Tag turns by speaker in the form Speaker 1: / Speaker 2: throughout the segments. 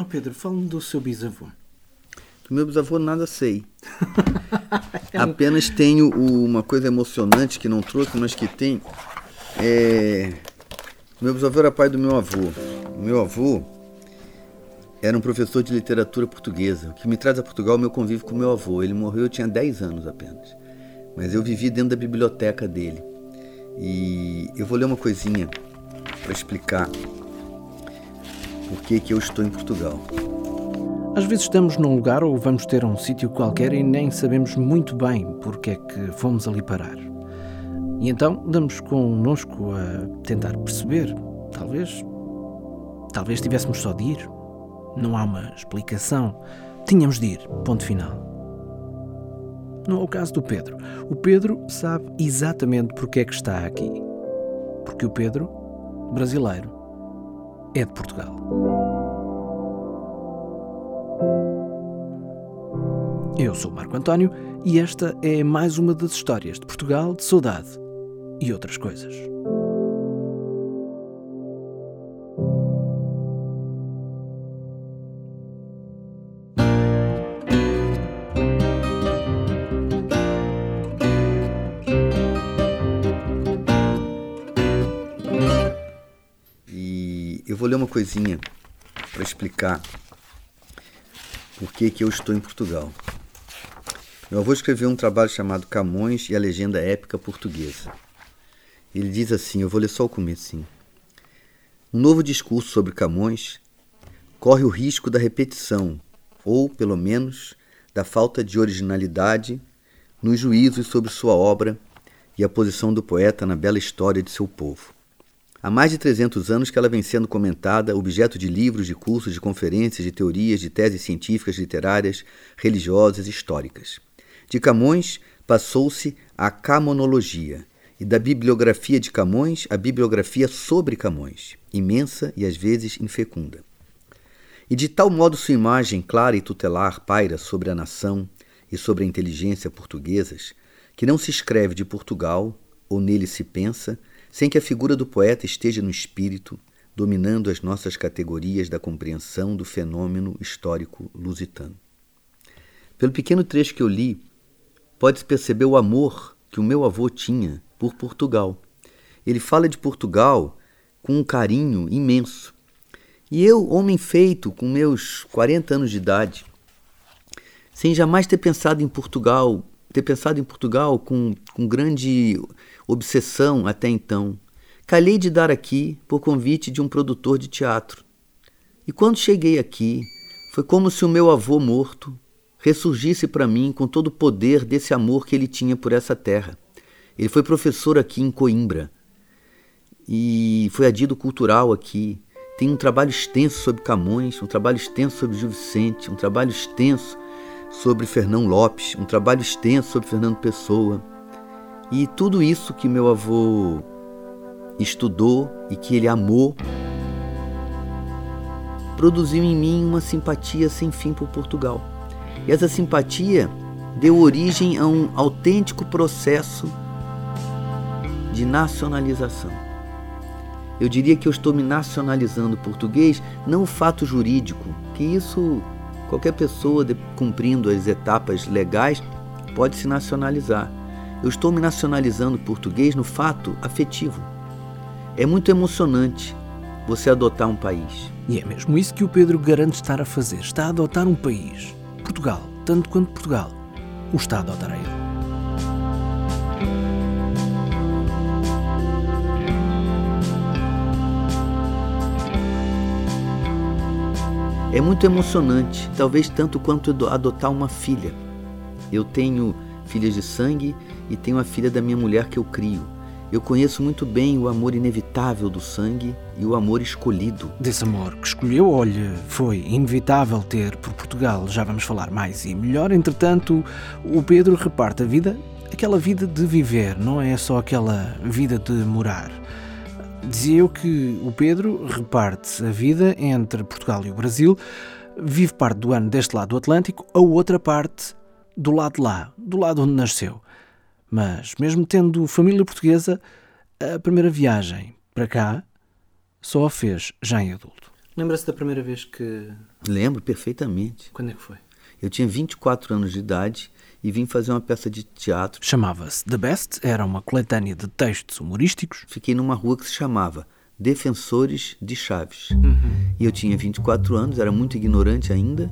Speaker 1: Oh Pedro, fala-me do seu bisavô.
Speaker 2: Do meu bisavô nada sei. Apenas tenho uma coisa emocionante que não trouxe, mas que tem. É... Meu bisavô era pai do meu avô. O meu avô era um professor de literatura portuguesa. O que me traz a Portugal é o meu convívio com meu avô. Ele morreu, eu tinha 10 anos apenas. Mas eu vivi dentro da biblioteca dele. E eu vou ler uma coisinha para explicar por que, que eu estou em Portugal.
Speaker 1: Às vezes estamos num lugar ou vamos ter um sítio qualquer e nem sabemos muito bem porque é que fomos ali parar. E então damos connosco a tentar perceber. Talvez. Talvez tivéssemos só de ir. Não há uma explicação. Tínhamos de ir. Ponto final. Não é o caso do Pedro. O Pedro sabe exatamente porque é que está aqui. Porque o Pedro, brasileiro, é de Portugal. Eu sou Marco António e esta é mais uma das histórias de Portugal, de saudade e outras coisas.
Speaker 2: Coisinha para explicar por que, que eu estou em Portugal. Meu avô escreveu um trabalho chamado Camões e a Legenda Épica Portuguesa. Ele diz assim, eu vou ler só o comecinho. Um novo discurso sobre Camões corre o risco da repetição, ou, pelo menos, da falta de originalidade nos juízos sobre sua obra e a posição do poeta na bela história de seu povo. Há mais de 300 anos que ela vem sendo comentada, objeto de livros, de cursos, de conferências, de teorias, de teses científicas, literárias, religiosas históricas. De Camões passou-se à camonologia, e da bibliografia de Camões à bibliografia sobre Camões, imensa e às vezes infecunda. E de tal modo sua imagem clara e tutelar paira sobre a nação e sobre a inteligência portuguesas, que não se escreve de Portugal, ou nele se pensa, sem que a figura do poeta esteja no espírito, dominando as nossas categorias da compreensão do fenômeno histórico lusitano. Pelo pequeno trecho que eu li, pode-se perceber o amor que o meu avô tinha por Portugal. Ele fala de Portugal com um carinho imenso. E eu, homem feito, com meus 40 anos de idade, sem jamais ter pensado em Portugal, ter pensado em Portugal com, com grande obsessão até então, calhei de dar aqui por convite de um produtor de teatro. E quando cheguei aqui, foi como se o meu avô morto ressurgisse para mim com todo o poder desse amor que ele tinha por essa terra. Ele foi professor aqui em Coimbra e foi adido cultural aqui. Tem um trabalho extenso sobre Camões, um trabalho extenso sobre Gil Vicente, um trabalho extenso sobre Fernão Lopes, um trabalho extenso sobre Fernando Pessoa. E tudo isso que meu avô estudou e que ele amou produziu em mim uma simpatia sem fim por Portugal. E essa simpatia deu origem a um autêntico processo de nacionalização. Eu diria que eu estou me nacionalizando português, não o fato jurídico, que isso qualquer pessoa cumprindo as etapas legais pode se nacionalizar. Eu estou me nacionalizando português no fato afetivo. É muito emocionante você adotar um país.
Speaker 1: E é mesmo isso que o Pedro garante estar a fazer. Está a adotar um país. Portugal, tanto quanto Portugal, o está a adotar a ele.
Speaker 2: É muito emocionante, talvez tanto quanto adotar uma filha. Eu tenho filhas de sangue e tenho a filha da minha mulher que eu crio. Eu conheço muito bem o amor inevitável do sangue e o amor escolhido.
Speaker 1: Desse amor que escolheu, olha, foi inevitável ter por Portugal, já vamos falar mais e melhor. Entretanto, o Pedro reparte a vida, aquela vida de viver, não é só aquela vida de morar. Dizia eu que o Pedro reparte a vida entre Portugal e o Brasil, vive parte do ano deste lado do Atlântico, a outra parte do lado de lá, do lado onde nasceu. Mas, mesmo tendo família portuguesa, a primeira viagem para cá só a fez já em adulto. Lembra-se da primeira vez que.
Speaker 2: Lembro perfeitamente.
Speaker 1: Quando é que foi?
Speaker 2: Eu tinha 24 anos de idade e vim fazer uma peça de teatro.
Speaker 1: Chamava-se The Best, era uma coletânea de textos humorísticos.
Speaker 2: Fiquei numa rua que se chamava Defensores de Chaves. Uhum. E eu tinha 24 anos, era muito ignorante ainda.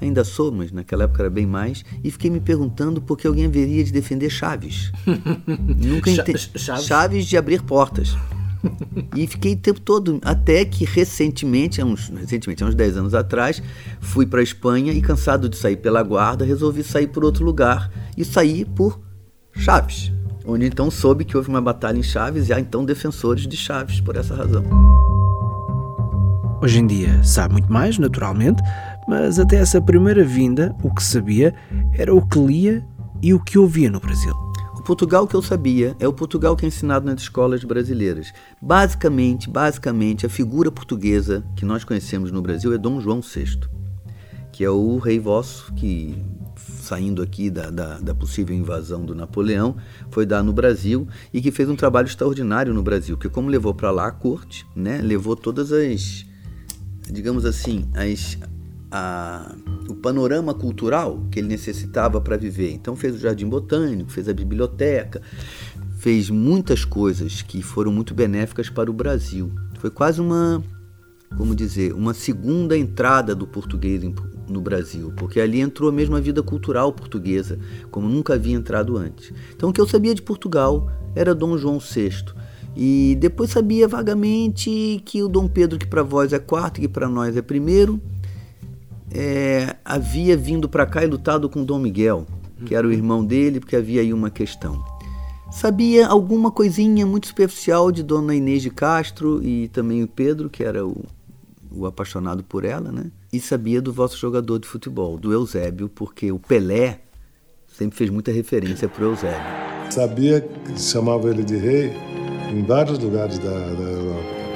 Speaker 2: Ainda sou, mas naquela época era bem mais. E fiquei me perguntando por que alguém haveria de defender Chaves. Nunca entendi. Chaves? Chaves de abrir portas. e fiquei o tempo todo, até que recentemente, uns, recentemente, há uns 10 anos atrás, fui para a Espanha e cansado de sair pela guarda, resolvi sair por outro lugar e saí por Chaves, onde então soube que houve uma batalha em Chaves e há então defensores de Chaves por essa razão.
Speaker 1: Hoje em dia sabe muito mais, naturalmente, mas até essa primeira vinda, o que sabia era o que lia e o que ouvia no Brasil.
Speaker 2: Portugal que eu sabia é o Portugal que é ensinado nas escolas brasileiras. Basicamente, basicamente, a figura portuguesa que nós conhecemos no Brasil é Dom João VI, que é o rei vosso que, saindo aqui da, da, da possível invasão do Napoleão, foi dar no Brasil e que fez um trabalho extraordinário no Brasil, que como levou para lá a corte, né, levou todas as, digamos assim, as a, o panorama cultural que ele necessitava para viver. Então fez o Jardim Botânico, fez a biblioteca, fez muitas coisas que foram muito benéficas para o Brasil. Foi quase uma, como dizer, uma segunda entrada do português no Brasil, porque ali entrou a mesma vida cultural portuguesa, como nunca havia entrado antes. Então o que eu sabia de Portugal era Dom João VI. E depois sabia vagamente que o Dom Pedro, que para vós é quarto, que para nós é primeiro, é, havia vindo para cá e lutado com Dom Miguel, que era o irmão dele, porque havia aí uma questão. Sabia alguma coisinha muito superficial de Dona Inês de Castro e também o Pedro, que era o, o apaixonado por ela, né? E sabia do vosso jogador de futebol, do Eusébio, porque o Pelé sempre fez muita referência para o Eusébio.
Speaker 3: Sabia que chamava ele de rei em vários lugares da, da Europa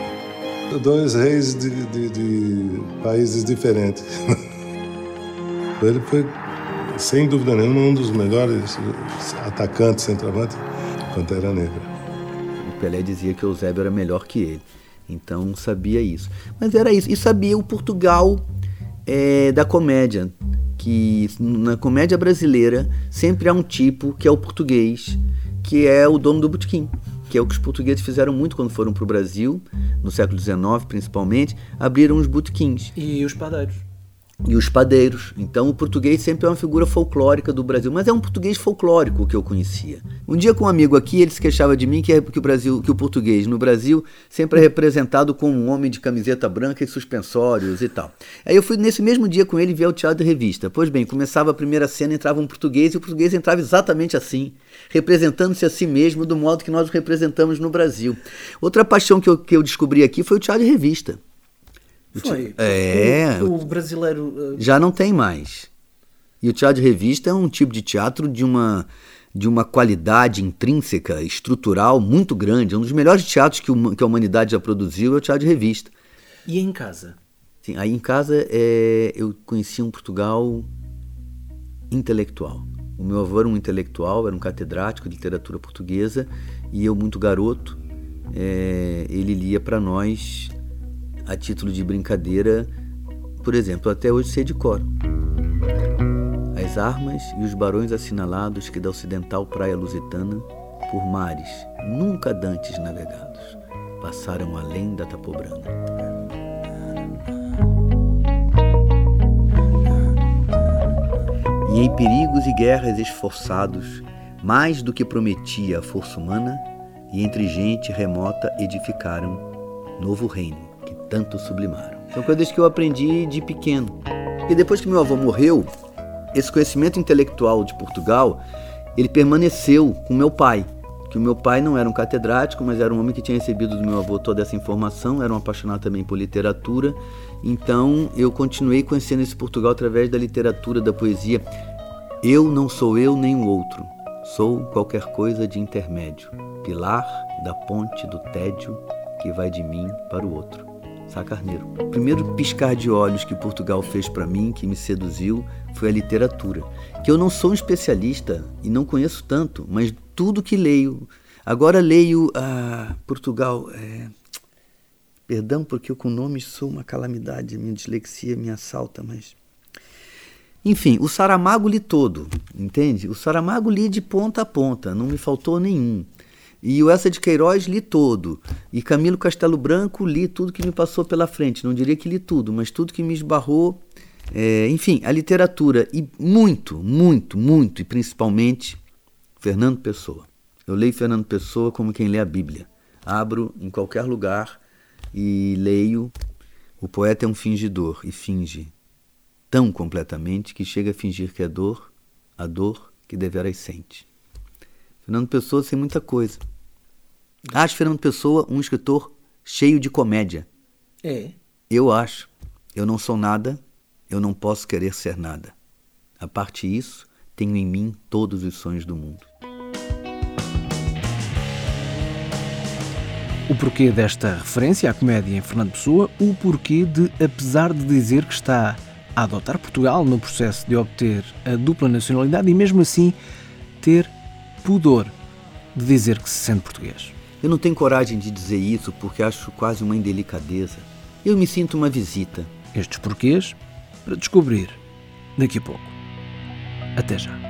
Speaker 3: dois reis de, de, de países diferentes. Ele foi, sem dúvida nenhuma, um dos melhores atacantes, centroavante, Pantera Negra.
Speaker 2: O Pelé dizia que o Eusébio era melhor que ele. Então sabia isso. Mas era isso. E sabia o Portugal é, da comédia. Que na comédia brasileira sempre há um tipo que é o português, que é o dono do botequim que é o que os portugueses fizeram muito quando foram para o Brasil, no século XIX principalmente, abriram os botequins.
Speaker 1: E os padeiros.
Speaker 2: E os padeiros. Então o português sempre é uma figura folclórica do Brasil, mas é um português folclórico que eu conhecia. Um dia com um amigo aqui, ele se queixava de mim que, é, que o Brasil, que o português no Brasil sempre é representado como um homem de camiseta branca e suspensórios e tal. Aí eu fui nesse mesmo dia com ele ver o teatro de revista. Pois bem, começava a primeira cena, entrava um português e o português entrava exatamente assim representando-se a si mesmo do modo que nós o representamos no Brasil. Outra paixão que eu, que eu descobri aqui foi o teatro de revista.
Speaker 1: Foi.
Speaker 2: É.
Speaker 1: O, o brasileiro. Uh...
Speaker 2: Já não tem mais. E o teatro de revista é um tipo de teatro de uma, de uma qualidade intrínseca, estrutural muito grande. É um dos melhores teatros que, que a humanidade já produziu é o teatro de revista.
Speaker 1: E em casa?
Speaker 2: Sim, aí em casa é, eu conheci um Portugal intelectual. O meu avô era um intelectual, era um catedrático de literatura portuguesa e eu, muito garoto, é, ele lia para nós, a título de brincadeira, por exemplo, até hoje sei de cor. As armas e os barões assinalados que da ocidental praia lusitana, por mares nunca dantes navegados, passaram além da Tapobrana. e em perigos e guerras esforçados, mais do que prometia a força humana, e entre gente remota edificaram novo reino tanto sublimaram. São coisas que eu aprendi de pequeno. E depois que meu avô morreu, esse conhecimento intelectual de Portugal, ele permaneceu com meu pai, que o meu pai não era um catedrático, mas era um homem que tinha recebido do meu avô toda essa informação, era um apaixonado também por literatura. Então eu continuei conhecendo esse Portugal através da literatura, da poesia. Eu não sou eu nem o outro, sou qualquer coisa de intermédio, pilar da ponte do tédio que vai de mim para o outro. Sá Carneiro. O primeiro piscar de olhos que Portugal fez para mim, que me seduziu, foi a literatura. Que eu não sou um especialista e não conheço tanto, mas tudo que leio. Agora leio a Portugal. É, Perdão, porque eu com nomes sou uma calamidade, minha dislexia me assalta, mas. Enfim, o Saramago li todo, entende? O Saramago li de ponta a ponta, não me faltou nenhum. E o Essa de Queiroz li todo. E Camilo Castelo Branco li tudo que me passou pela frente. Não diria que li tudo, mas tudo que me esbarrou. É, enfim, a literatura. E muito, muito, muito, e principalmente Fernando Pessoa. Eu leio Fernando Pessoa como quem lê a Bíblia. Abro em qualquer lugar e leio. O poeta é um fingidor e finge tão completamente que chega a fingir que é dor, a dor que deveras sente. Fernando Pessoa tem muita coisa. Acho Fernando Pessoa um escritor cheio de comédia.
Speaker 1: É.
Speaker 2: Eu acho. Eu não sou nada, eu não posso querer ser nada. A parte disso, tenho em mim todos os sonhos do mundo.
Speaker 1: O porquê desta referência à comédia em Fernando Pessoa, o porquê de, apesar de dizer que está a adotar Portugal no processo de obter a dupla nacionalidade e mesmo assim ter pudor de dizer que se sente português.
Speaker 2: Eu não tenho coragem de dizer isso porque acho quase uma indelicadeza. Eu me sinto uma visita.
Speaker 1: Estes porquês para descobrir daqui a pouco. Até já.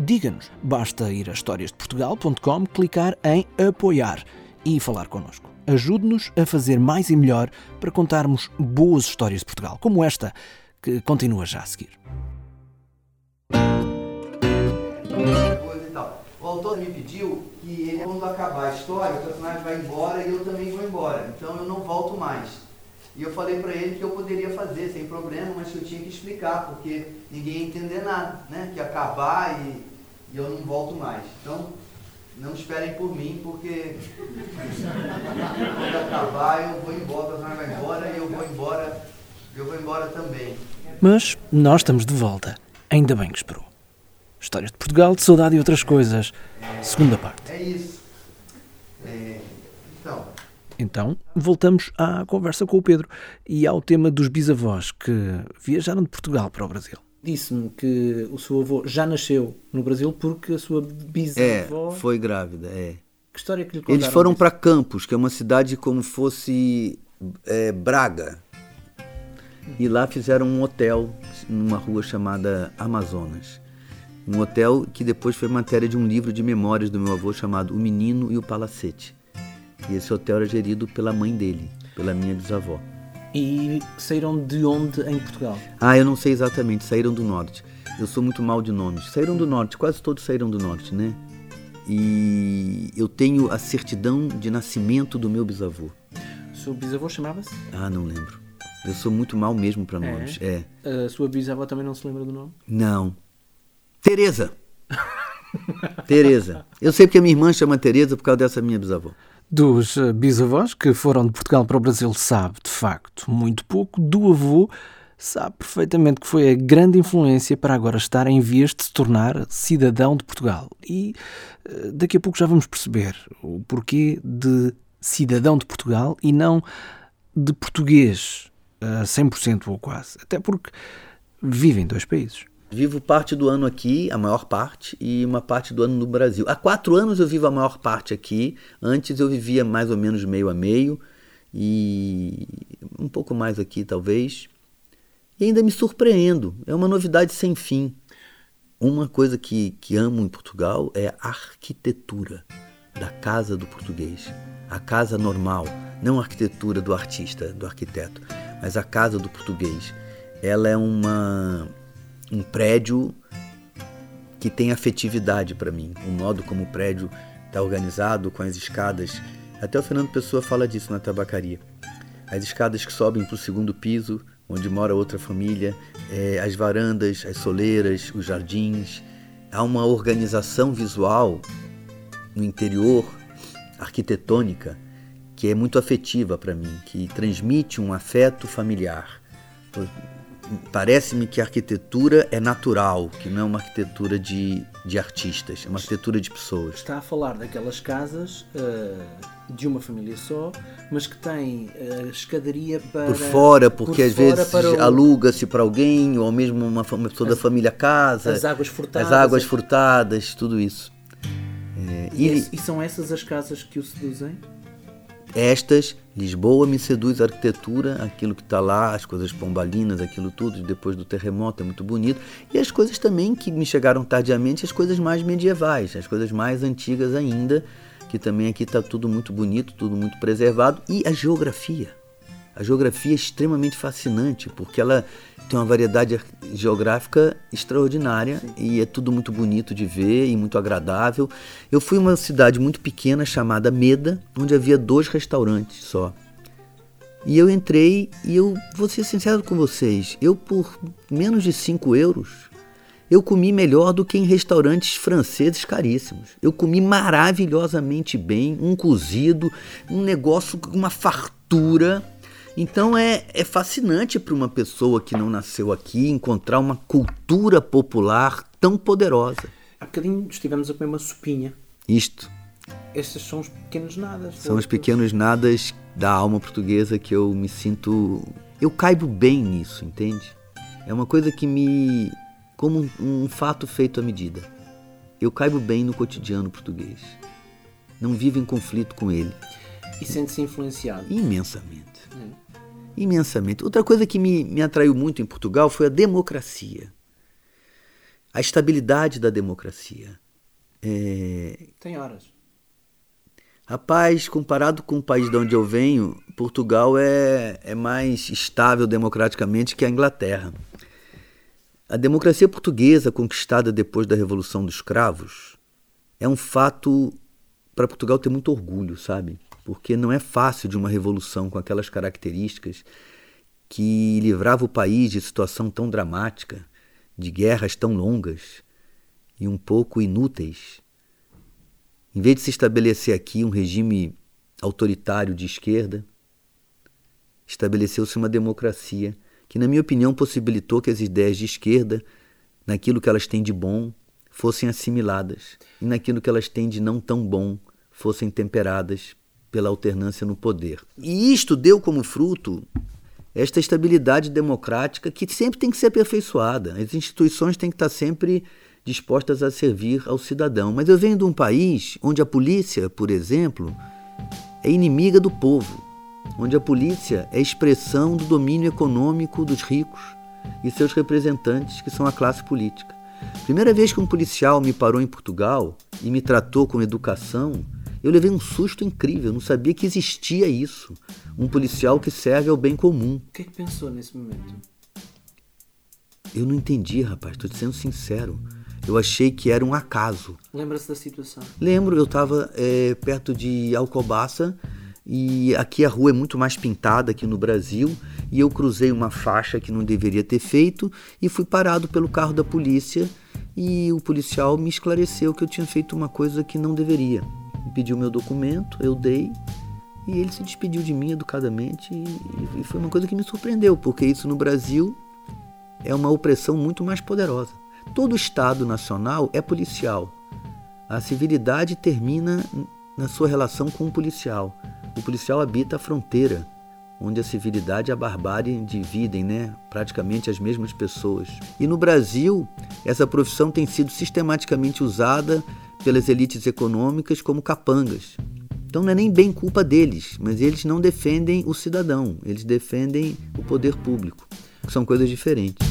Speaker 1: diga-nos. Basta ir a historiasdeportugal.com, clicar em apoiar e falar connosco. Ajude-nos a fazer mais e melhor para contarmos boas histórias de Portugal, como esta, que continua já a seguir.
Speaker 2: O autor me pediu que ele, quando acabar a história, o personagem vai embora e eu também vou embora. Então eu não volto mais. E eu falei para ele que eu poderia fazer sem problema, mas que eu tinha que explicar, porque ninguém ia entender nada, né? Que acabar e e eu não volto mais. Então, não esperem por mim, porque quando acabar eu vou embora, vai embora e eu vou embora, eu vou embora também.
Speaker 1: Mas nós estamos de volta. Ainda bem que esperou. Histórias de Portugal, de saudade e outras coisas. É, Segunda parte.
Speaker 2: É isso. É, então.
Speaker 1: Então, voltamos à conversa com o Pedro e ao tema dos bisavós que viajaram de Portugal para o Brasil disse-me que o seu avô já nasceu no Brasil porque a sua bisavó.
Speaker 2: É, foi grávida, é.
Speaker 1: Que história que lhe contaram?
Speaker 2: Eles foram para Campos, que é uma cidade como fosse é, Braga. E lá fizeram um hotel numa rua chamada Amazonas. Um hotel que depois foi matéria de um livro de memórias do meu avô chamado O Menino e o Palacete. E esse hotel era gerido pela mãe dele, pela minha bisavó.
Speaker 1: E saíram de onde em Portugal?
Speaker 2: Ah, eu não sei exatamente, saíram do norte. Eu sou muito mal de nomes. Saíram do norte, quase todos saíram do norte, né? E eu tenho a certidão de nascimento do meu bisavô.
Speaker 1: O seu bisavô chamava-se?
Speaker 2: Ah, não lembro. Eu sou muito mal mesmo para é? nomes. É?
Speaker 1: é. A sua bisavó também não se lembra do nome?
Speaker 2: Não. Teresa. Teresa. Eu sei porque a minha irmã chama Teresa por causa dessa minha bisavó
Speaker 1: dos eh, bisavós que foram de Portugal para o Brasil sabe, de facto, muito pouco. Do avô, sabe perfeitamente que foi a grande influência para agora estar em vias de se tornar cidadão de Portugal. E eh, daqui a pouco já vamos perceber o porquê de cidadão de Portugal e não de português a 100% ou quase. Até porque vive em dois países.
Speaker 2: Vivo parte do ano aqui, a maior parte, e uma parte do ano no Brasil. Há quatro anos eu vivo a maior parte aqui. Antes eu vivia mais ou menos meio a meio, e um pouco mais aqui talvez. E ainda me surpreendo. É uma novidade sem fim. Uma coisa que, que amo em Portugal é a arquitetura da casa do português. A casa normal, não a arquitetura do artista, do arquiteto, mas a casa do português. Ela é uma um prédio que tem afetividade para mim. O modo como o prédio está organizado, com as escadas. Até o Fernando Pessoa fala disso na tabacaria. as escadas que sobem para o segundo piso, onde mora outra família, é, as varandas, as soleiras, os jardins. Há uma organização visual no interior, arquitetônica, que é muito afetiva para mim, que transmite um afeto familiar. Parece-me que a arquitetura é natural, que não é uma arquitetura de, de artistas, é uma arquitetura de pessoas.
Speaker 1: Está a falar daquelas casas uh, de uma família só, mas que tem uh, escadaria para.
Speaker 2: Por fora, porque
Speaker 1: por
Speaker 2: às
Speaker 1: fora
Speaker 2: vezes
Speaker 1: o-
Speaker 2: aluga-se para alguém, ou mesmo uma, uma pessoa da família casa.
Speaker 1: as águas furtadas.
Speaker 2: As águas furtadas, tudo isso. É,
Speaker 1: E,
Speaker 2: e
Speaker 1: e são essas as casas que o seduzem?
Speaker 2: Estas, Lisboa me seduz a arquitetura, aquilo que está lá, as coisas pombalinas, aquilo tudo, depois do terremoto, é muito bonito. E as coisas também que me chegaram tardiamente, as coisas mais medievais, as coisas mais antigas ainda, que também aqui está tudo muito bonito, tudo muito preservado. E a geografia. A geografia é extremamente fascinante, porque ela tem uma variedade ar- geográfica extraordinária e é tudo muito bonito de ver e muito agradável. Eu fui a uma cidade muito pequena chamada Meda, onde havia dois restaurantes só. E eu entrei e eu vou ser sincero com vocês, eu por menos de 5 euros, eu comi melhor do que em restaurantes franceses caríssimos. Eu comi maravilhosamente bem, um cozido, um negócio com uma fartura. Então é, é fascinante para uma pessoa que não nasceu aqui encontrar uma cultura popular tão poderosa.
Speaker 1: Há bocadinho estivemos a comer uma sopinha.
Speaker 2: Isto
Speaker 1: Estes são os pequenos nadas.
Speaker 2: são os pequenos nadas da alma portuguesa que eu me sinto. Eu caibo bem nisso, entende? É uma coisa que me. como um, um fato feito à medida. Eu caibo bem no cotidiano português. Não vivo em conflito com ele.
Speaker 1: E sente-se influenciado.
Speaker 2: Imensamente. Imensamente. Outra coisa que me, me atraiu muito em Portugal foi a democracia. A estabilidade da democracia. É,
Speaker 1: Tem horas.
Speaker 2: Rapaz, comparado com o país de onde eu venho, Portugal é, é mais estável democraticamente que a Inglaterra. A democracia portuguesa, conquistada depois da Revolução dos Cravos, é um fato para Portugal ter muito orgulho, sabe? Porque não é fácil de uma revolução com aquelas características que livrava o país de situação tão dramática, de guerras tão longas e um pouco inúteis. Em vez de se estabelecer aqui um regime autoritário de esquerda, estabeleceu-se uma democracia que, na minha opinião, possibilitou que as ideias de esquerda, naquilo que elas têm de bom, fossem assimiladas e naquilo que elas têm de não tão bom, fossem temperadas pela alternância no poder. E isto deu como fruto esta estabilidade democrática que sempre tem que ser aperfeiçoada. As instituições têm que estar sempre dispostas a servir ao cidadão. Mas eu venho de um país onde a polícia, por exemplo, é inimiga do povo, onde a polícia é expressão do domínio econômico dos ricos e seus representantes, que são a classe política. Primeira vez que um policial me parou em Portugal e me tratou com educação, eu levei um susto incrível, não sabia que existia isso. Um policial que serve ao bem comum.
Speaker 1: O que é que pensou nesse momento?
Speaker 2: Eu não entendi, rapaz, estou te sendo sincero. Eu achei que era um acaso.
Speaker 1: Lembra-se da situação?
Speaker 2: Lembro, eu estava perto de Alcobaça e aqui a rua é muito mais pintada aqui no Brasil e eu cruzei uma faixa que não deveria ter feito e fui parado pelo carro da polícia e o policial me esclareceu que eu tinha feito uma coisa que não deveria. Pediu meu documento, eu dei e ele se despediu de mim educadamente e, e foi uma coisa que me surpreendeu porque isso no Brasil é uma opressão muito mais poderosa. Todo Estado nacional é policial. A civilidade termina na sua relação com o policial. O policial habita a fronteira, onde a civilidade e a barbárie dividem né, praticamente as mesmas pessoas. E no Brasil, essa profissão tem sido sistematicamente usada pelas elites econômicas como capangas. Então não é nem bem culpa deles, mas eles não defendem o cidadão, eles defendem o poder público, que são coisas diferentes.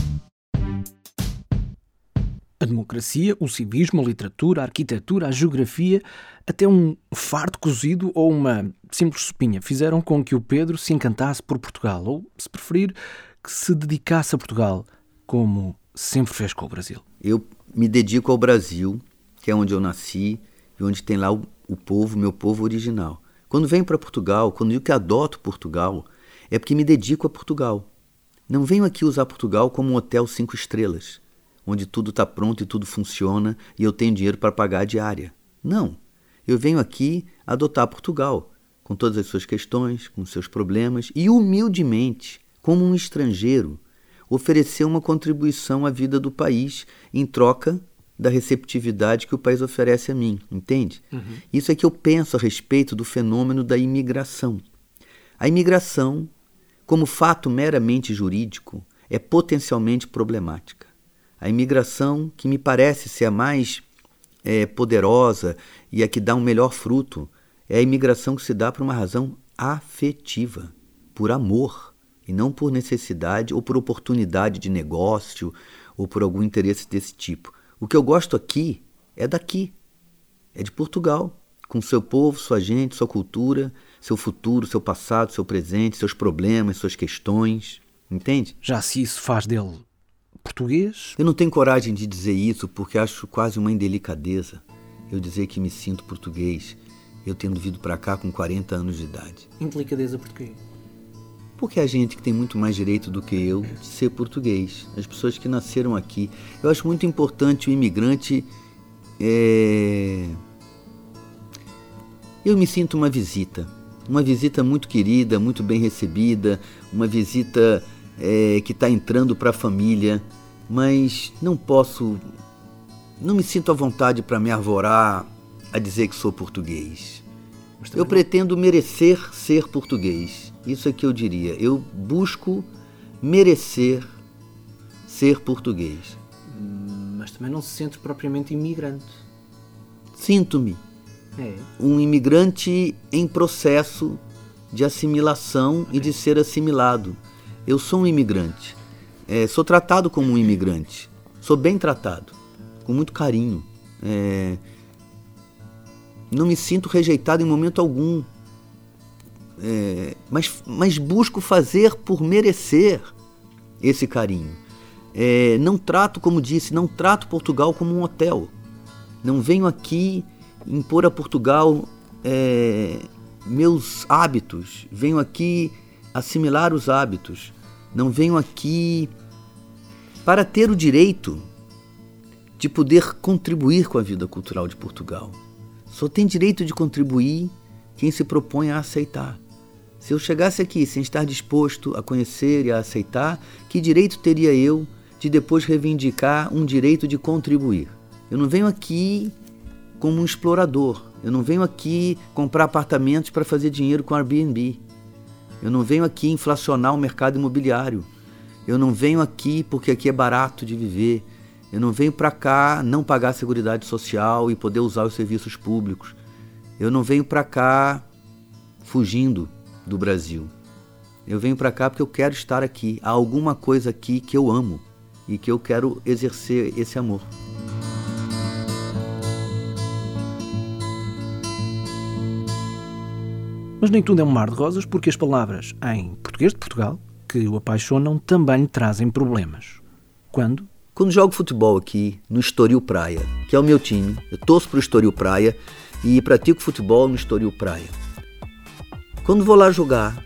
Speaker 1: A democracia, o civismo, a literatura, a arquitetura, a geografia, até um fardo cozido ou uma simples sopinha fizeram com que o Pedro se encantasse por Portugal, ou, se preferir, que se dedicasse a Portugal, como sempre fez com o Brasil.
Speaker 2: Eu me dedico ao Brasil, que é onde eu nasci e onde tem lá o, o povo, meu povo original. Quando venho para Portugal, quando digo que adoto Portugal, é porque me dedico a Portugal. Não venho aqui usar Portugal como um hotel cinco estrelas, onde tudo está pronto e tudo funciona e eu tenho dinheiro para pagar a diária. Não. Eu venho aqui adotar Portugal, com todas as suas questões, com seus problemas, e humildemente, como um estrangeiro, oferecer uma contribuição à vida do país em troca da receptividade que o país oferece a mim, entende? Uhum. Isso é que eu penso a respeito do fenômeno da imigração. A imigração, como fato meramente jurídico, é potencialmente problemática. A imigração, que me parece ser a mais é, poderosa e a que dá um melhor fruto, é a imigração que se dá por uma razão afetiva, por amor, e não por necessidade ou por oportunidade de negócio ou por algum interesse desse tipo. O que eu gosto aqui é daqui, é de Portugal, com seu povo, sua gente, sua cultura, seu futuro, seu passado, seu presente, seus problemas, suas questões. Entende?
Speaker 1: Já se isso faz dele português?
Speaker 2: Eu não tenho coragem de dizer isso porque acho quase uma indelicadeza eu dizer que me sinto português, eu tendo vindo para cá com 40 anos de idade.
Speaker 1: Indelicadeza português?
Speaker 2: Porque a gente que tem muito mais direito do que eu de ser português, as pessoas que nasceram aqui. Eu acho muito importante o imigrante. É... Eu me sinto uma visita, uma visita muito querida, muito bem recebida, uma visita é, que está entrando para a família, mas não posso, não me sinto à vontade para me arvorar a dizer que sou português. Eu pretendo merecer ser português isso é que eu diria. Eu busco merecer ser português.
Speaker 1: Mas também não se sente propriamente imigrante.
Speaker 2: Sinto-me é. um imigrante em processo de assimilação e de ser assimilado. Eu sou um imigrante. É, sou tratado como um imigrante. Sou bem tratado, com muito carinho. É, não me sinto rejeitado em momento algum é, mas, mas busco fazer por merecer esse carinho. É, não trato, como disse, não trato Portugal como um hotel. Não venho aqui impor a Portugal é, meus hábitos. Venho aqui assimilar os hábitos. Não venho aqui para ter o direito de poder contribuir com a vida cultural de Portugal. Só tem direito de contribuir quem se propõe a aceitar. Se eu chegasse aqui sem estar disposto a conhecer e a aceitar, que direito teria eu de depois reivindicar um direito de contribuir? Eu não venho aqui como um explorador. Eu não venho aqui comprar apartamentos para fazer dinheiro com Airbnb. Eu não venho aqui inflacionar o mercado imobiliário. Eu não venho aqui porque aqui é barato de viver. Eu não venho para cá não pagar a seguridade social e poder usar os serviços públicos. Eu não venho para cá fugindo do Brasil. Eu venho para cá porque eu quero estar aqui. Há alguma coisa aqui que eu amo e que eu quero exercer esse amor.
Speaker 1: Mas nem tudo é um mar de rosas, porque as palavras em português de Portugal que o apaixonam também trazem problemas. Quando?
Speaker 2: Quando jogo futebol aqui no Estoril Praia, que é o meu time, eu torço para o Estoril Praia e pratico futebol no Estoril Praia. Quando vou lá jogar,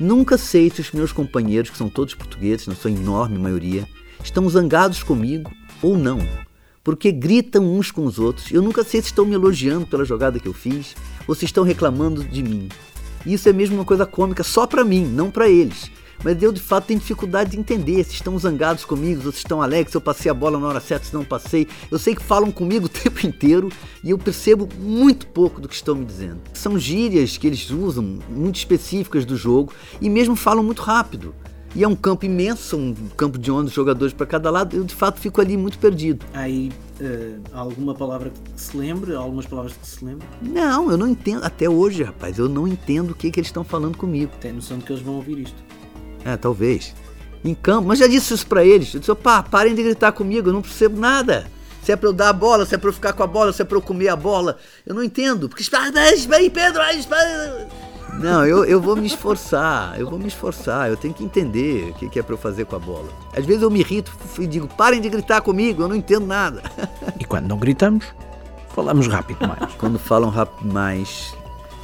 Speaker 2: nunca sei se os meus companheiros, que são todos portugueses, na sua enorme maioria, estão zangados comigo ou não. Porque gritam uns com os outros. Eu nunca sei se estão me elogiando pela jogada que eu fiz ou se estão reclamando de mim. Isso é mesmo uma coisa cômica só para mim, não para eles. Mas eu de fato tenho dificuldade de entender se estão zangados comigo, se estão alegres, se eu passei a bola na hora certa, se não passei. Eu sei que falam comigo o tempo inteiro e eu percebo muito pouco do que estão me dizendo. São gírias que eles usam, muito específicas do jogo, e mesmo falam muito rápido. E é um campo imenso, um campo de 11 jogadores para cada lado, eu de fato fico ali muito perdido.
Speaker 1: Aí, uh, alguma palavra que se lembre? Algumas palavras que se lembre?
Speaker 2: Não, eu não entendo. Até hoje, rapaz, eu não entendo o que, que eles estão falando comigo.
Speaker 1: Tem noção de que eles vão ouvir isto.
Speaker 2: É, talvez. Em campo, mas já disse isso para eles. Eu disse, pá, parem de gritar comigo, eu não percebo nada. Se é pra eu dar a bola, se é pra eu ficar com a bola, se é pra eu comer a bola. Eu não entendo. Porque espera aí, Pedro. Não, eu, eu vou me esforçar, eu vou me esforçar, eu tenho que entender o que, que é para eu fazer com a bola. Às vezes eu me irrito e digo, parem de gritar comigo, eu não entendo nada.
Speaker 1: E quando não gritamos, falamos rápido mais.
Speaker 2: quando falam rápido mais.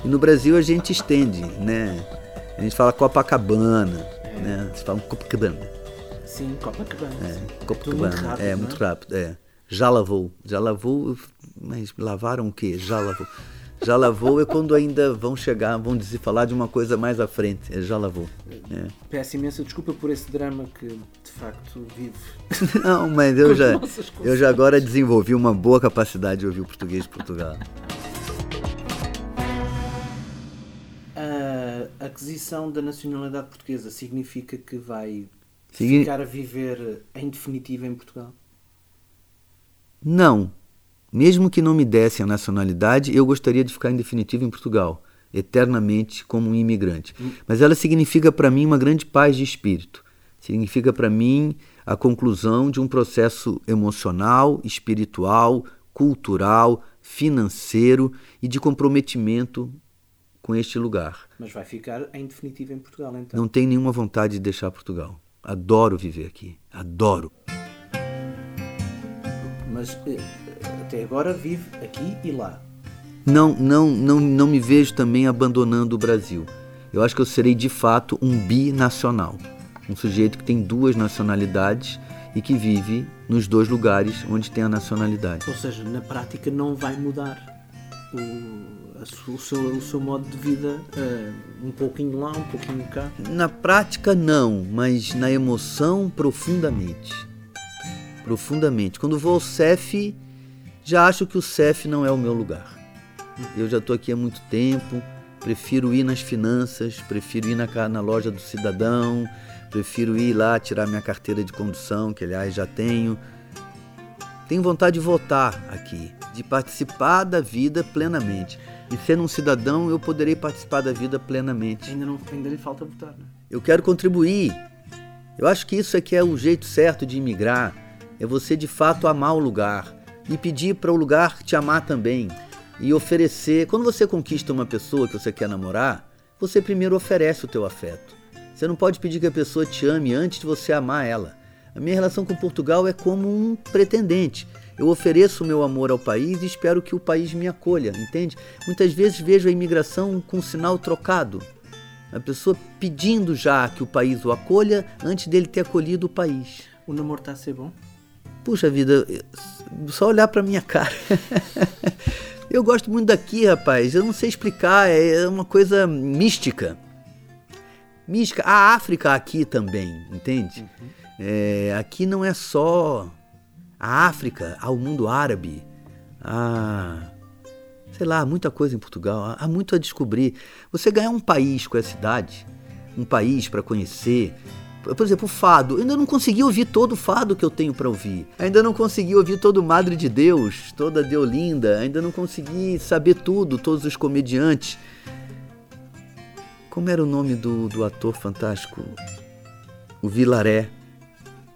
Speaker 2: E no Brasil a gente estende, né? A gente fala Copacabana, né? Vocês falam Copacabana.
Speaker 1: Sim, Copacabana.
Speaker 2: É,
Speaker 1: sim.
Speaker 2: Copacabana.
Speaker 1: Tudo muito rápido,
Speaker 2: é, muito rápido. É. Já lavou. Já lavou, mas lavaram o quê? Já lavou. Já lavou é quando ainda vão chegar, vão dizer, falar de uma coisa mais à frente. É, já lavou. É.
Speaker 1: Peço imensa desculpa por esse drama que de facto vive.
Speaker 2: Não, mas eu já, eu já agora desenvolvi uma boa capacidade de ouvir o português de Portugal.
Speaker 1: Aquisição da nacionalidade portuguesa significa que vai
Speaker 2: Signi-
Speaker 1: ficar a viver em definitivo em Portugal?
Speaker 2: Não. Mesmo que não me dessem a nacionalidade, eu gostaria de ficar em definitivo em Portugal, eternamente como um imigrante. Mas ela significa para mim uma grande paz de espírito. Significa para mim a conclusão de um processo emocional, espiritual, cultural, financeiro e de comprometimento com este lugar.
Speaker 1: Mas vai ficar em definitivo em Portugal então.
Speaker 2: Não tenho nenhuma vontade de deixar Portugal. Adoro viver aqui. Adoro.
Speaker 1: Mas eh, até agora vive aqui e lá.
Speaker 2: não, não, não, não me vejo também abandonando o Brasil. Eu acho que eu serei de fato um binacional, um sujeito que tem duas nacionalidades e que vive nos dois lugares onde tem a nacionalidade.
Speaker 1: Ou seja, na prática não vai mudar o, o seu, o seu modo de vida eh, um pouquinho lá, um pouquinho cá.
Speaker 2: Na prática não, mas na emoção profundamente. Profundamente. Quando vou ao CEF, já acho que o CEF não é o meu lugar. Eu já estou aqui há muito tempo, prefiro ir nas finanças, prefiro ir na, na loja do cidadão, prefiro ir lá tirar minha carteira de condução, que aliás já tenho. Tenho vontade de votar aqui, de participar da vida plenamente. E sendo um cidadão, eu poderei participar da vida plenamente.
Speaker 1: Ainda, não, ainda lhe falta votar, não é?
Speaker 2: Eu quero contribuir. Eu acho que isso é que é o jeito certo de imigrar. É você de fato amar o lugar e pedir para o lugar te amar também e oferecer. Quando você conquista uma pessoa que você quer namorar, você primeiro oferece o teu afeto. Você não pode pedir que a pessoa te ame antes de você amar ela. A minha relação com Portugal é como um pretendente. Eu ofereço o meu amor ao país e espero que o país me acolha, entende? Muitas vezes vejo a imigração com um sinal trocado. A pessoa pedindo já que o país o acolha antes dele ter acolhido o país.
Speaker 1: O namoro a ser bom?
Speaker 2: Puxa vida, só olhar pra minha cara. Eu gosto muito daqui, rapaz. Eu não sei explicar, é uma coisa mística. Mística. A África aqui também, entende? É, aqui não é só a África, há o mundo árabe, há, sei lá, muita coisa em Portugal, há, muito a descobrir. Você ganhar um país com essa idade, um país para conhecer, por exemplo, o fado. Eu ainda não consegui ouvir todo o fado que eu tenho para ouvir. Ainda não consegui ouvir todo Madre de Deus, toda Deolinda. Ainda não consegui saber tudo, todos os comediantes. Como era o nome do, do ator fantástico? O Vilaré.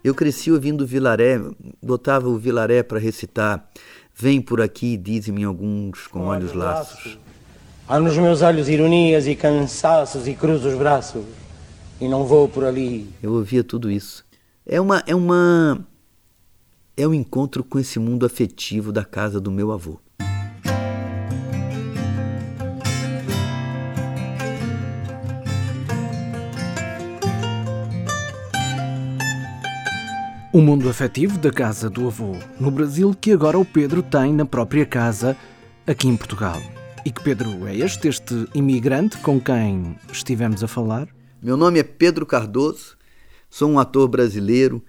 Speaker 2: Eu cresci ouvindo o Vilaré, botava o Vilaré para recitar. Vem por aqui, dizem-me alguns com olhos laços.
Speaker 4: Há nos meus olhos ironias e cansaços e cruzo os braços e não vou por ali.
Speaker 2: Eu ouvia tudo isso. É uma é uma é um encontro com esse mundo afetivo da casa do meu avô.
Speaker 1: O mundo afetivo da casa do avô no Brasil que agora o Pedro tem na própria casa aqui em Portugal. E que Pedro é este, este imigrante com quem estivemos a falar?
Speaker 2: Meu nome é Pedro Cardoso, sou um ator brasileiro,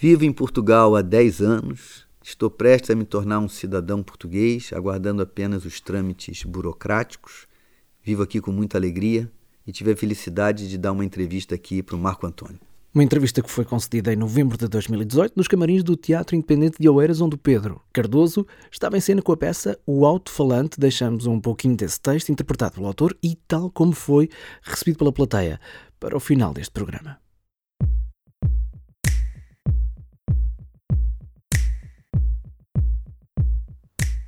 Speaker 2: vivo em Portugal há 10 anos, estou prestes a me tornar um cidadão português, aguardando apenas os trâmites burocráticos. Vivo aqui com muita alegria e tive a felicidade de dar uma entrevista aqui para o Marco Antônio.
Speaker 1: Uma entrevista que foi concedida em novembro de 2018 nos camarins do Teatro Independente de Oeiras, onde Pedro Cardoso estava em cena com a peça O Alto-Falante. Deixamos um pouquinho desse texto interpretado pelo autor e tal como foi recebido pela plateia para o final deste programa.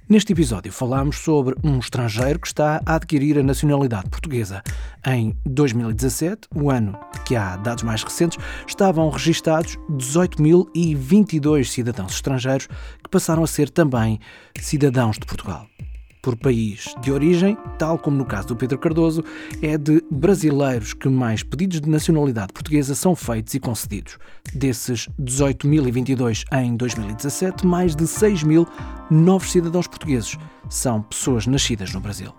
Speaker 1: Neste episódio falámos sobre um estrangeiro que está a adquirir a nacionalidade portuguesa. Em 2017, o ano que há dados mais recentes, estavam registados 18.022 cidadãos estrangeiros que passaram a ser também cidadãos de Portugal. Por país de origem, tal como no caso do Pedro Cardoso, é de brasileiros que mais pedidos de nacionalidade portuguesa são feitos e concedidos. Desses 18.022 em 2017, mais de 6 mil novos cidadãos portugueses são pessoas nascidas no Brasil.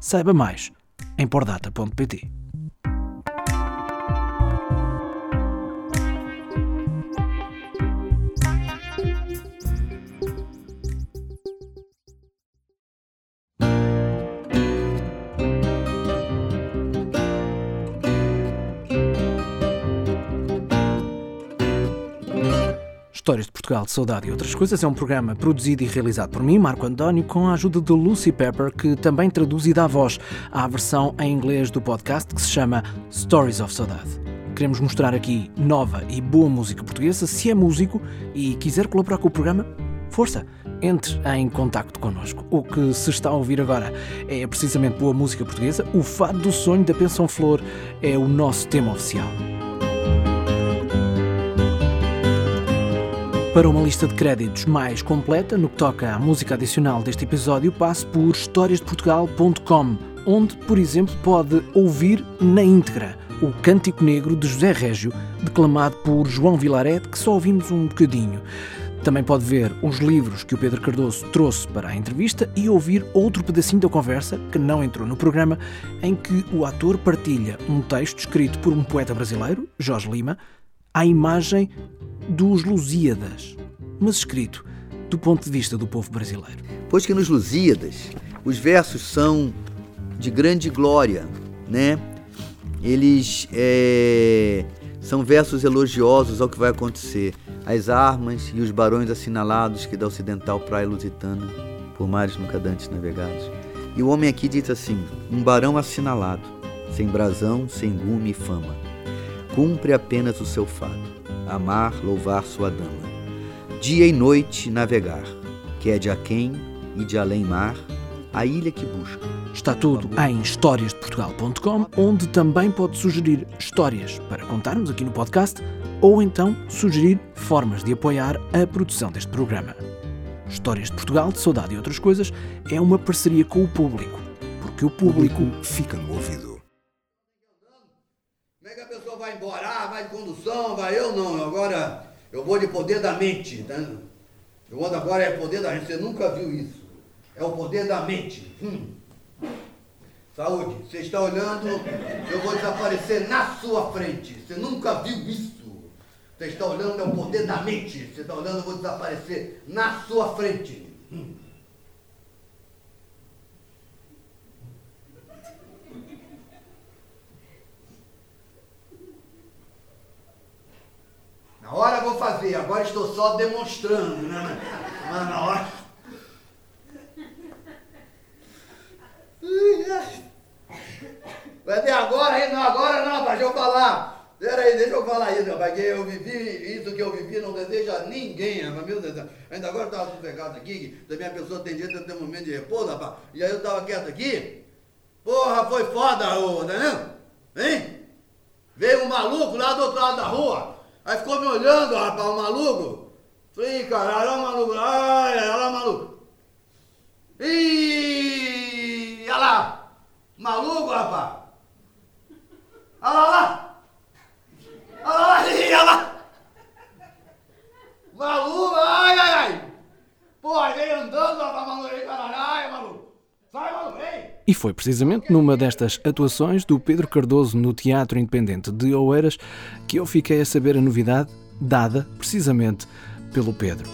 Speaker 1: Saiba mais em pordata.pt. Histórias de Portugal, de Saudade e Outras Coisas é um programa produzido e realizado por mim, Marco António, com a ajuda de Lucy Pepper, que também traduz e dá voz à versão em inglês do podcast que se chama Stories of Saudade. Queremos mostrar aqui nova e boa música portuguesa. Se é músico e quiser colaborar com o programa, força! Entre em contacto connosco. O que se está a ouvir agora é precisamente boa música portuguesa. O Fado do Sonho da Pensão Flor é o nosso tema oficial. Para uma lista de créditos mais completa no que toca à música adicional deste episódio, passe por historiasdeportugal.com, onde, por exemplo, pode ouvir na íntegra o Cântico Negro de José Régio, declamado por João Vilaret, que só ouvimos um bocadinho. Também pode ver os livros que o Pedro Cardoso trouxe para a entrevista e ouvir outro pedacinho da conversa, que não entrou no programa, em que o ator partilha um texto escrito por um poeta brasileiro, Jorge Lima, à imagem dos Lusíadas, mas escrito do ponto de vista do povo brasileiro.
Speaker 5: Pois que nos Lusíadas os versos são de grande glória, né? Eles é, são versos elogiosos ao que vai acontecer, as armas e os barões assinalados que da ocidental praia lusitana, por mares nunca dantes navegados. E o homem aqui diz assim: um barão assinalado, sem brasão, sem gume e fama, cumpre apenas o seu fado amar, louvar sua dama. Dia e noite navegar, que é de aquém e de além mar, a ilha que busca.
Speaker 1: Está tudo em historiasdeportugal.com, onde também pode sugerir histórias para contarmos aqui no podcast ou então sugerir formas de apoiar a produção deste programa. Histórias de Portugal, de Saudade e outras coisas é uma parceria com o público, porque o público fica no ouvido
Speaker 2: vai embora, ah, vai de condução, vai eu não. Agora eu vou de poder da mente. Tá? Eu ando agora é poder da mente. Você nunca viu isso. É o poder da mente. Hum. Saúde, você está olhando, eu vou desaparecer na sua frente. Você nunca viu isso. Você está olhando, é o poder da mente. Você está olhando, eu vou desaparecer na sua frente. Hum. Na hora vou fazer, agora estou só demonstrando, né? Mas na hora. Vai ter agora, não, agora não, rapaz, deixa eu falar. Pera aí, deixa eu falar isso, rapaz, que eu vivi, isso que eu vivi não deseja ninguém, rapaz, meu Deus. Ainda agora eu estava sossegado aqui, também a pessoa tem direito a ter um momento de repouso, rapaz, e aí eu estava quieto aqui. Porra, foi foda, ô, tá vendo? Hein? Veio um maluco lá do outro lado da rua, Aí ficou me olhando, rapaz, o maluco. Falei, cara, olha o maluco, ai, olha o maluco. Ih, olha lá, maluco, rapaz. Olha lá, olha lá. Olha lá. Maluco, ai, ai, ai. Porra, veio andando, rapaz, maluco, aí, caralho, ai, maluco.
Speaker 1: E foi precisamente numa destas atuações do Pedro Cardoso no Teatro Independente de Oeiras que eu fiquei a saber a novidade dada precisamente pelo Pedro.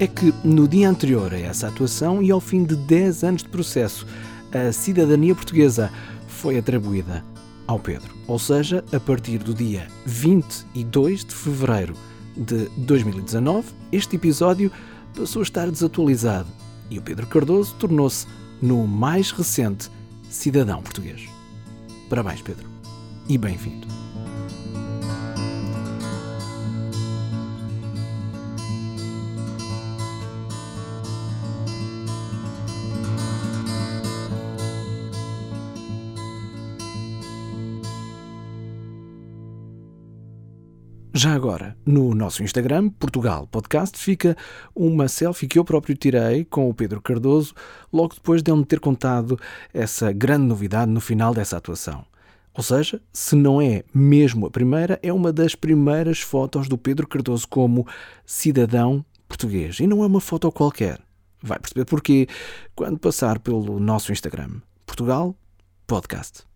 Speaker 1: É que no dia anterior a essa atuação e ao fim de 10 anos de processo, a cidadania portuguesa foi atribuída ao Pedro. Ou seja, a partir do dia 22 de fevereiro de 2019, este episódio passou a estar desatualizado e o Pedro Cardoso tornou-se no mais recente cidadão português. Parabéns, Pedro, e bem-vindo. Já agora, no nosso Instagram, Portugal Podcast, fica uma selfie que eu próprio tirei com o Pedro Cardoso, logo depois de ele me ter contado essa grande novidade no final dessa atuação. Ou seja, se não é mesmo a primeira, é uma das primeiras fotos do Pedro Cardoso como cidadão português. E não é uma foto qualquer. Vai perceber porquê quando passar pelo nosso Instagram. Portugal Podcast.